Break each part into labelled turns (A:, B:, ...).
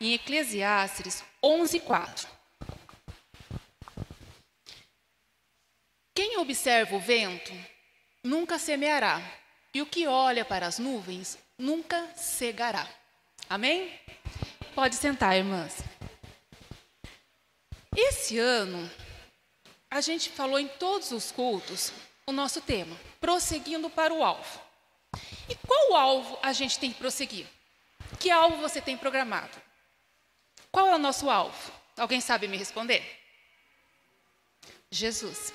A: em Eclesiastes 11:4. Quem observa o vento nunca semeará, e o que olha para as nuvens nunca cegará. Amém? Pode sentar, irmãs. Esse ano, a gente falou em todos os cultos o nosso tema, prosseguindo para o alvo. E qual alvo a gente tem que prosseguir? Que alvo você tem programado? Qual é o nosso alvo? Alguém sabe me responder? Jesus.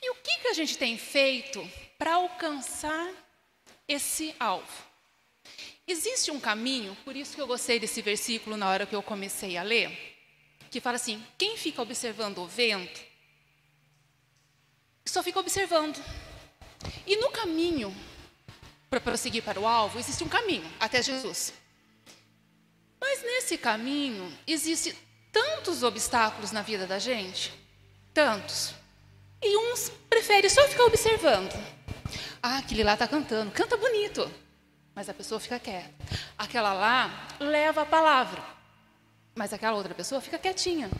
A: E o que, que a gente tem feito para alcançar esse alvo? Existe um caminho, por isso que eu gostei desse versículo na hora que eu comecei a ler, que fala assim: quem fica observando o vento, só fica observando. E no caminho para prosseguir para o alvo, existe um caminho até Jesus. Mas nesse caminho existem tantos obstáculos na vida da gente, tantos. E uns preferem só ficar observando. Ah, aquele lá está cantando, canta bonito, mas a pessoa fica quieta. Aquela lá leva a palavra, mas aquela outra pessoa fica quietinha.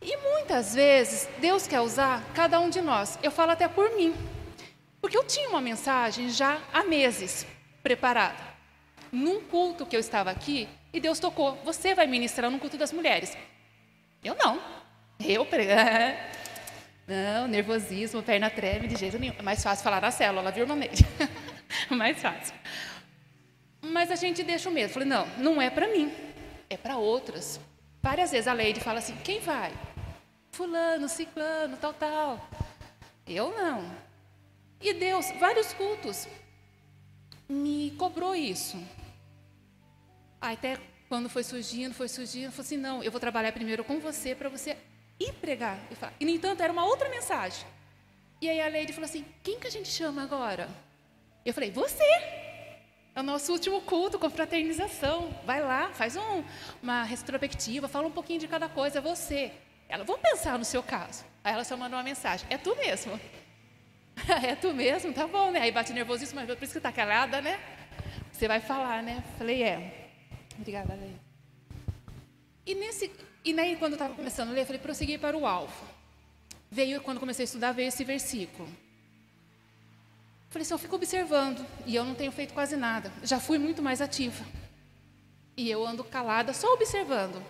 A: E muitas vezes Deus quer usar cada um de nós. Eu falo até por mim. Porque eu tinha uma mensagem já há meses preparada. Num culto que eu estava aqui, e Deus tocou: Você vai ministrar no culto das mulheres. Eu não. Eu pregar. Não, nervosismo, perna treme, de jeito nenhum. É mais fácil falar na célula, viu, irmã Neide? mais fácil. Mas a gente deixa o medo. Falei, não, não é para mim, é para outras. Várias vezes a Leide fala assim: quem vai? Fulano, ciclano, tal, tal. Eu não. E Deus, vários cultos, me cobrou isso. Até quando foi surgindo, foi surgindo, eu falei assim: não, eu vou trabalhar primeiro com você para você ir pregar. E, no entanto, era uma outra mensagem. E aí a Leide falou assim: quem que a gente chama agora? Eu falei: você. É o nosso último culto com fraternização. Vai lá, faz um, uma retrospectiva, fala um pouquinho de cada coisa, você. Ela, vamos pensar no seu caso. Aí ela só mandou uma mensagem: é tu mesmo. é tu mesmo? Tá bom, né? Aí bate nervosismo, mas por isso que tá calada, né? Você vai falar, né? Falei, é. Obrigada, Leia. E, nesse, e aí, quando eu estava começando a ler, eu falei, prossegui para o alvo. Veio, quando comecei a estudar, veio esse versículo. Falei assim, eu fico observando, e eu não tenho feito quase nada. Já fui muito mais ativa. E eu ando calada, só observando.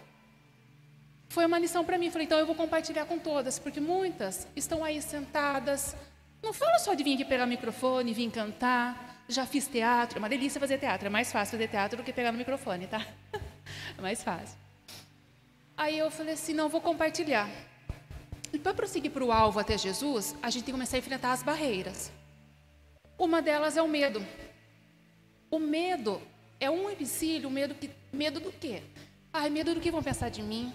A: Foi uma lição para mim. Falei, então eu vou compartilhar com todas, porque muitas estão aí sentadas, não fala só de vir aqui pegar o microfone, vir cantar. Já fiz teatro, é uma delícia fazer teatro. É mais fácil fazer teatro do que pegar no microfone, tá? É mais fácil. Aí eu falei assim: não, vou compartilhar. E para prosseguir para o alvo até Jesus, a gente tem que começar a enfrentar as barreiras. Uma delas é o medo. O medo é um empecilho, medo, que, medo do quê? Ai, medo do que vão pensar de mim.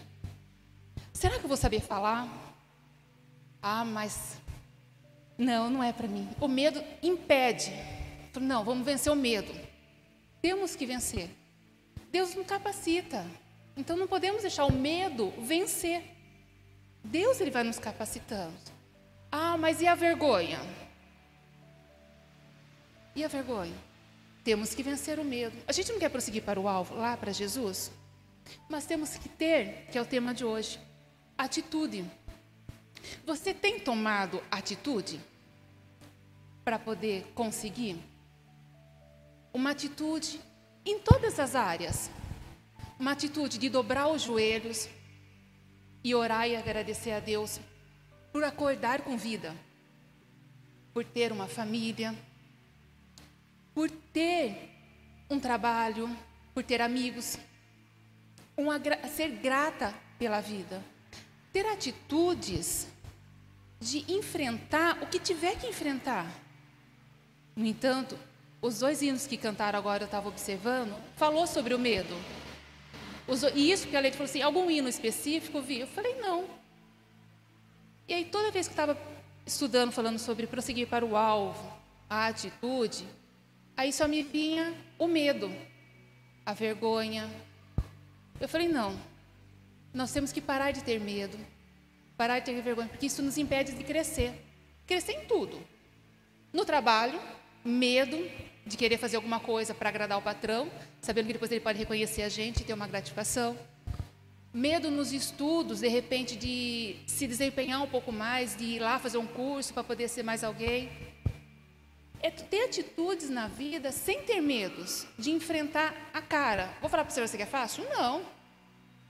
A: Será que eu vou saber falar? Ah, mas não, não é para mim. O medo impede. Não, vamos vencer o medo. Temos que vencer. Deus nos capacita. Então não podemos deixar o medo vencer. Deus ele vai nos capacitando. Ah, mas e a vergonha? E a vergonha? Temos que vencer o medo. A gente não quer prosseguir para o alvo, lá para Jesus, mas temos que ter, que é o tema de hoje, atitude. Você tem tomado atitude para poder conseguir? Uma atitude em todas as áreas. Uma atitude de dobrar os joelhos e orar e agradecer a Deus por acordar com vida, por ter uma família, por ter um trabalho, por ter amigos, uma, ser grata pela vida ter atitudes de enfrentar o que tiver que enfrentar. No entanto, os dois hinos que cantaram agora, eu estava observando, falou sobre o medo. E isso que a Leite falou assim, algum hino específico, vi? Eu falei, não. E aí, toda vez que estava estudando, falando sobre prosseguir para o alvo, a atitude, aí só me vinha o medo, a vergonha. Eu falei, não, nós temos que parar de ter medo, parar de ter vergonha, porque isso nos impede de crescer. Crescer em tudo. No trabalho, medo, de querer fazer alguma coisa para agradar o patrão, sabendo que depois ele pode reconhecer a gente e ter uma gratificação. Medo nos estudos, de repente, de se desempenhar um pouco mais, de ir lá fazer um curso para poder ser mais alguém. É ter atitudes na vida sem ter medos, de enfrentar a cara. Vou falar para você, você que é fácil? Não.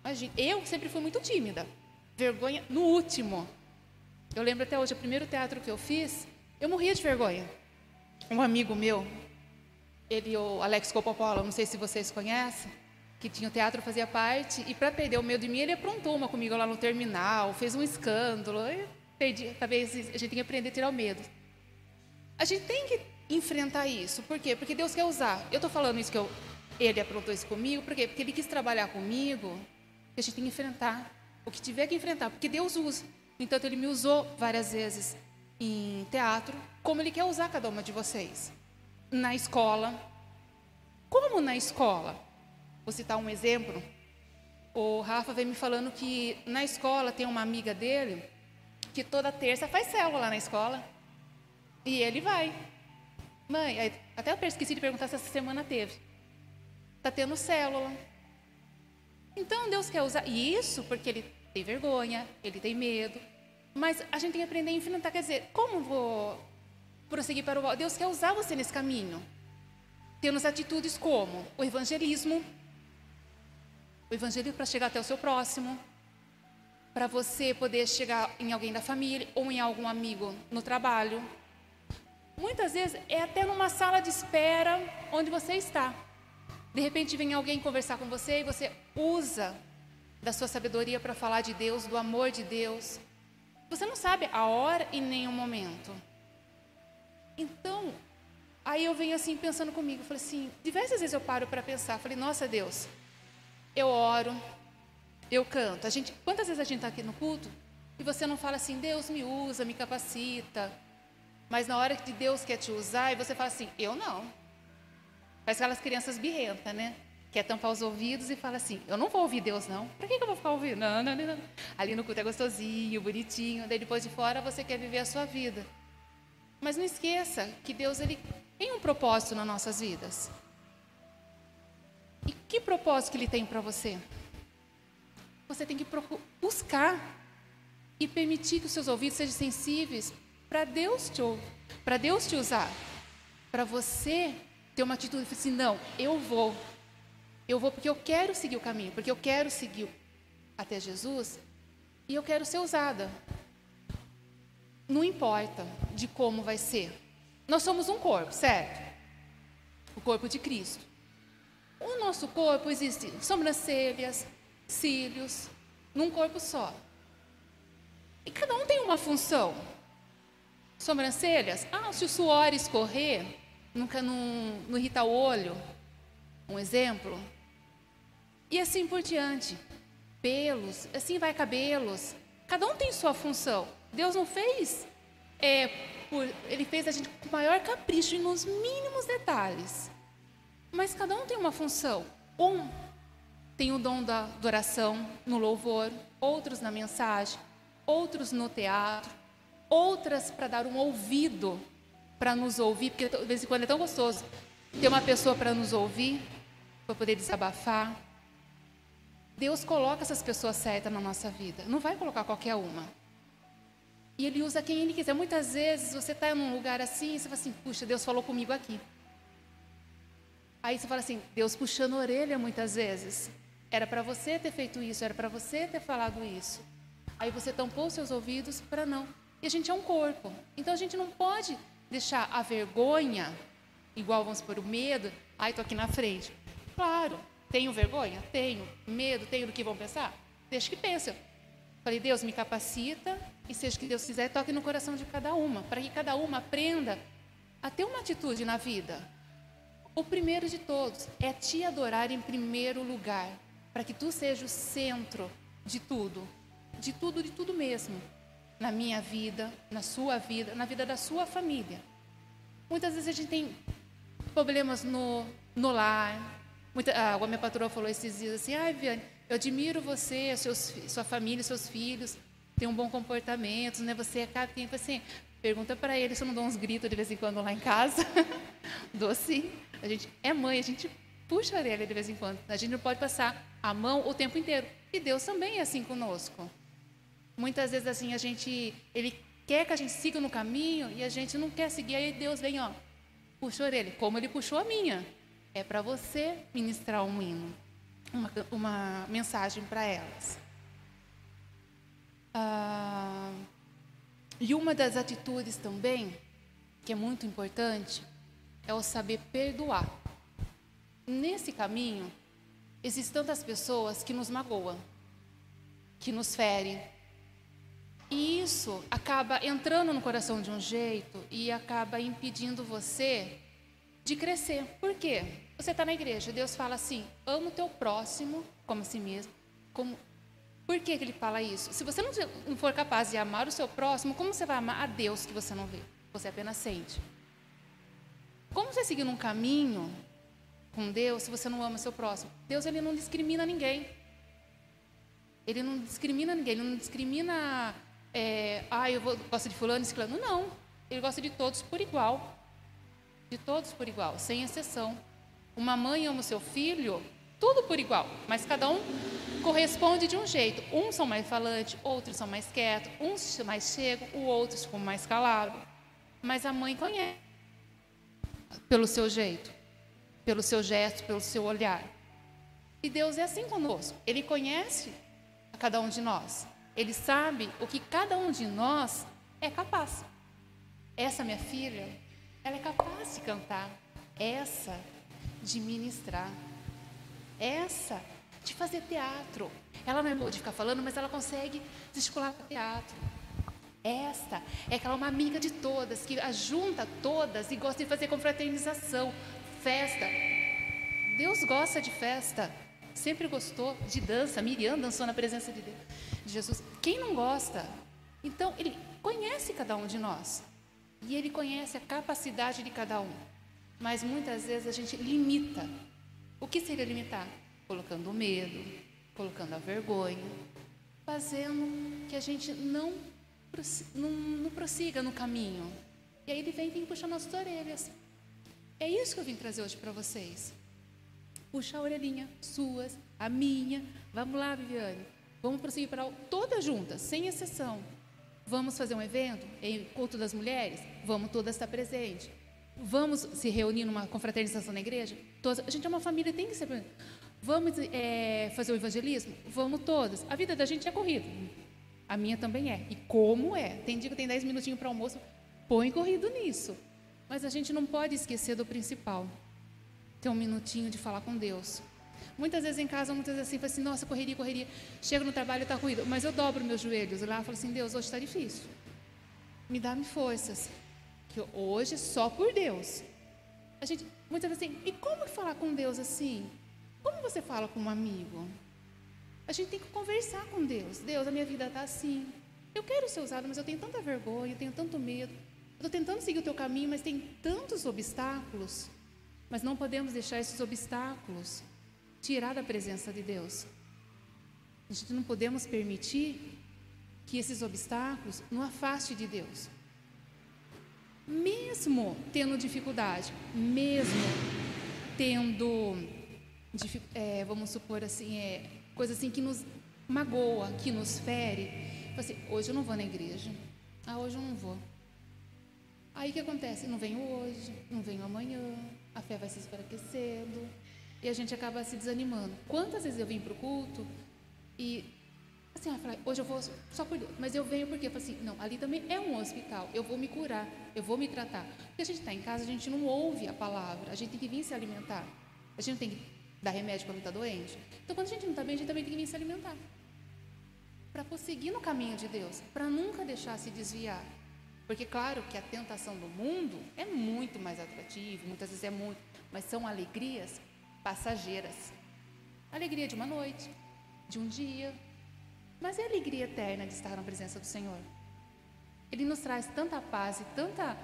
A: Imagina, eu sempre fui muito tímida. Vergonha no último. Eu lembro até hoje, o primeiro teatro que eu fiz, eu morria de vergonha. Um amigo meu, ele, o Alex Coppola, não sei se vocês conhecem, que tinha o teatro, fazia parte, e para perder o medo de mim, ele aprontou uma comigo lá no terminal, fez um escândalo. Perdi, talvez a gente tenha que aprender a tirar o medo. A gente tem que enfrentar isso. Por quê? Porque Deus quer usar. Eu estou falando isso que eu, ele aprontou isso comigo, por quê? Porque ele quis trabalhar comigo, a gente tem que enfrentar o que tiver que enfrentar, porque Deus usa. Então, ele me usou várias vezes em teatro, como ele quer usar cada uma de vocês. Na escola. Como na escola? Vou citar um exemplo. O Rafa vem me falando que na escola tem uma amiga dele que toda terça faz célula lá na escola. E ele vai. Mãe, até eu esqueci de perguntar se essa semana teve. Está tendo célula. Então Deus quer usar isso porque ele tem vergonha, ele tem medo. Mas a gente tem que aprender a enfrentar. Quer dizer, como vou prosseguir para o Deus quer usar você nesse caminho. Tendo atitudes como o evangelismo, o evangelismo para chegar até o seu próximo, para você poder chegar em alguém da família ou em algum amigo no trabalho. Muitas vezes é até numa sala de espera onde você está. De repente vem alguém conversar com você e você usa da sua sabedoria para falar de Deus, do amor de Deus. Você não sabe a hora e nem o momento. Então, aí eu venho assim pensando comigo, falei assim, diversas vezes eu paro para pensar, falei, nossa Deus, eu oro, eu canto. A gente, quantas vezes a gente está aqui no culto e você não fala assim, Deus me usa, me capacita, mas na hora que Deus quer te usar, e você fala assim, eu não. Faz aquelas crianças birrentas, né? Quer tampar os ouvidos e fala assim, eu não vou ouvir Deus, não. Para que, que eu vou ficar ouvindo? Não, não, não, não. Ali no culto é gostosinho, bonitinho, daí depois de fora você quer viver a sua vida. Mas não esqueça que Deus ele tem um propósito nas nossas vidas. E que propósito que ele tem para você? Você tem que buscar e permitir que os seus ouvidos sejam sensíveis para Deus te para Deus te usar, para você ter uma atitude de assim, não, eu vou, eu vou porque eu quero seguir o caminho, porque eu quero seguir até Jesus e eu quero ser usada. Não importa de como vai ser. Nós somos um corpo, certo? O corpo de Cristo. O nosso corpo existe sobrancelhas, cílios, num corpo só. E cada um tem uma função. Sobrancelhas, ah, se o suor escorrer, nunca não, não irrita o olho, um exemplo. E assim por diante. Pelos, assim vai cabelos. Cada um tem sua função. Deus não fez, é, por, Ele fez a gente com maior capricho e nos mínimos detalhes. Mas cada um tem uma função. Um tem o dom da oração, no louvor, outros na mensagem, outros no teatro, outras para dar um ouvido para nos ouvir, porque de vez em quando é tão gostoso ter uma pessoa para nos ouvir, para poder desabafar. Deus coloca essas pessoas certas na nossa vida, não vai colocar qualquer uma. E Ele usa quem Ele quiser. Muitas vezes você está num lugar assim e você fala assim: puxa, Deus falou comigo aqui. Aí você fala assim: Deus puxando a orelha muitas vezes. Era para você ter feito isso, era para você ter falado isso. Aí você tampou seus ouvidos para não. E a gente é um corpo. Então a gente não pode deixar a vergonha, igual vamos por o medo, ai, estou aqui na frente. Claro, tenho vergonha? Tenho. Medo? Tenho do que vão pensar? Deixa que pense. Falei, Deus, me capacita e seja o que Deus quiser, toque no coração de cada uma, para que cada uma aprenda a ter uma atitude na vida. O primeiro de todos é te adorar em primeiro lugar, para que tu seja o centro de tudo, de tudo, de tudo mesmo na minha vida, na sua vida, na vida da sua família. Muitas vezes a gente tem problemas no, no lar. Muita, a minha patroa falou esses dias assim: ai, Viane, eu admiro você, seus, sua família, seus filhos, tem um bom comportamento, né? Você acaba tempo assim, Pergunta para ele se eu não dou uns gritos de vez em quando lá em casa. dou sim. A gente é mãe, a gente puxa a orelha de vez em quando. A gente não pode passar a mão o tempo inteiro. E Deus também é assim conosco. Muitas vezes assim a gente, ele quer que a gente siga no caminho e a gente não quer seguir. Aí Deus vem, ó, puxa a orelha, como ele puxou a minha. É para você ministrar um hino, uma, uma mensagem para elas. Ah, e uma das atitudes também, que é muito importante, é o saber perdoar. Nesse caminho, existem tantas pessoas que nos magoam, que nos ferem. E isso acaba entrando no coração de um jeito e acaba impedindo você de crescer. Por quê? Você está na igreja, Deus fala assim: ama o teu próximo como a si mesmo, como por que, que ele fala isso? Se você não for capaz de amar o seu próximo, como você vai amar a Deus que você não vê? Você apenas sente. Como você seguir num caminho com Deus se você não ama o seu próximo? Deus ele não discrimina ninguém. Ele não discrimina ninguém. Ele não discrimina, é, ah, eu gosto de fulano, ciclano. Não. Ele gosta de todos por igual. De todos por igual, sem exceção. Uma mãe ama o seu filho, tudo por igual, mas cada um corresponde de um jeito. Uns são mais falantes, outros são mais quietos, uns mais chegam, o outros ficam mais calados. Mas a mãe conhece pelo seu jeito, pelo seu gesto, pelo seu olhar. E Deus é assim conosco. Ele conhece a cada um de nós. Ele sabe o que cada um de nós é capaz. Essa minha filha, ela é capaz de cantar. Essa de ministrar essa de fazer teatro. Ela não é boa de ficar falando, mas ela consegue gesticular teatro. Esta é aquela uma amiga de todas, que junta todas e gosta de fazer confraternização, festa. Deus gosta de festa, sempre gostou de dança. Miriam dançou na presença de, Deus, de Jesus. Quem não gosta? Então, Ele conhece cada um de nós. E Ele conhece a capacidade de cada um. Mas muitas vezes a gente limita o que seria limitar? Colocando o medo, colocando a vergonha, fazendo que a gente não, não, não prossiga no caminho. E aí ele vem e vem puxar nossas orelhas. É isso que eu vim trazer hoje para vocês. Puxa a orelhinha, suas, a minha. Vamos lá, Viviane. Vamos prosseguir para todas juntas, sem exceção. Vamos fazer um evento em culto das mulheres? Vamos todas estar presentes. Vamos se reunir numa confraternização na igreja? Todos, a gente é uma família, tem que ser. Vamos é, fazer o evangelismo? Vamos todos. A vida da gente é corrida. A minha também é. E como é? Tem dia que tem 10 minutinhos para almoço, põe corrido nisso. Mas a gente não pode esquecer do principal. Ter um minutinho de falar com Deus. Muitas vezes em casa, muitas vezes assim, fala assim, nossa, correria, correria. Chego no trabalho está ruído. Mas eu dobro meus joelhos lá e falo assim, Deus, hoje está difícil. Me dá-me forças que hoje só por Deus. A gente muitas vezes assim, e como falar com Deus assim? Como você fala com um amigo? A gente tem que conversar com Deus. Deus, a minha vida está assim. Eu quero ser usado, mas eu tenho tanta vergonha, eu tenho tanto medo. Eu estou tentando seguir o teu caminho, mas tem tantos obstáculos. Mas não podemos deixar esses obstáculos tirar da presença de Deus. A gente não podemos permitir que esses obstáculos nos afaste de Deus mesmo tendo dificuldade, mesmo tendo, é, vamos supor assim, é, coisa assim que nos magoa, que nos fere, assim, hoje eu não vou na igreja, ah, hoje eu não vou. Aí o que acontece? Não venho hoje, não venho amanhã, a fé vai se enfraquecendo e a gente acaba se desanimando. Quantas vezes eu vim para o culto e Assim, ela fala, hoje eu vou só por Deus. Mas eu venho porque eu falo assim, não, ali também é um hospital. Eu vou me curar, eu vou me tratar. Porque a gente está em casa, a gente não ouve a palavra. A gente tem que vir se alimentar. A gente não tem que dar remédio quando está doente. Então, quando a gente não está bem, a gente também tem que vir se alimentar. Para prosseguir no caminho de Deus. Para nunca deixar se desviar. Porque, claro, que a tentação do mundo é muito mais atrativa, muitas vezes é muito, mas são alegrias passageiras. Alegria de uma noite, de um dia, mas é a alegria eterna de estar na presença do Senhor. Ele nos traz tanta paz e tanta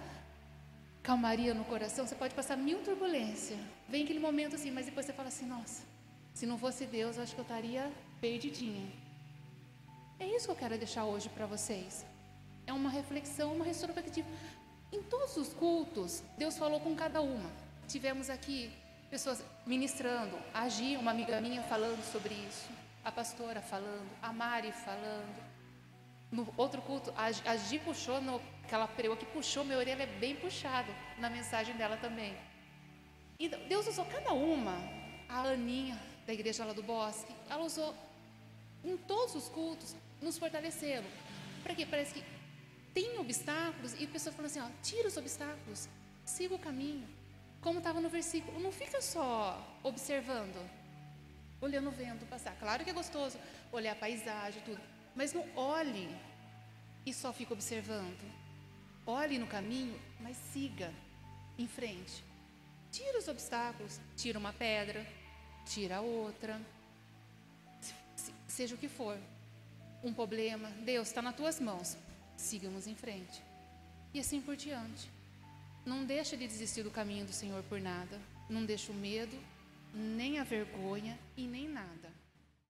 A: calmaria no coração. Você pode passar mil turbulências. Vem aquele momento assim, mas depois você fala assim: nossa, se não fosse Deus, eu acho que eu estaria perdidinha. É isso que eu quero deixar hoje para vocês. É uma reflexão, uma retrospectiva. Em todos os cultos, Deus falou com cada uma. Tivemos aqui pessoas ministrando, a Gi, uma amiga minha, falando sobre isso, a pastora falando, a Mari falando. No outro culto, a, a Gi puxou, no, aquela perua que puxou, minha orelha é bem puxada na mensagem dela também. E Deus usou cada uma, a Aninha, da igreja lá do Bosque, ela usou em todos os cultos, nos fortaleceram. Para quê? Parece que tem obstáculos e a pessoa fala assim: ó, tira os obstáculos, siga o caminho. Como estava no versículo, não fica só observando, olhando o vento passar. Claro que é gostoso olhar a paisagem, tudo, mas não olhe e só fica observando. Olhe no caminho, mas siga em frente. Tira os obstáculos, tira uma pedra, tira outra, seja o que for. Um problema, Deus está nas tuas mãos, sigamos em frente. E assim por diante. Não deixa de desistir do caminho do Senhor por nada. Não deixa o medo, nem a vergonha e nem nada.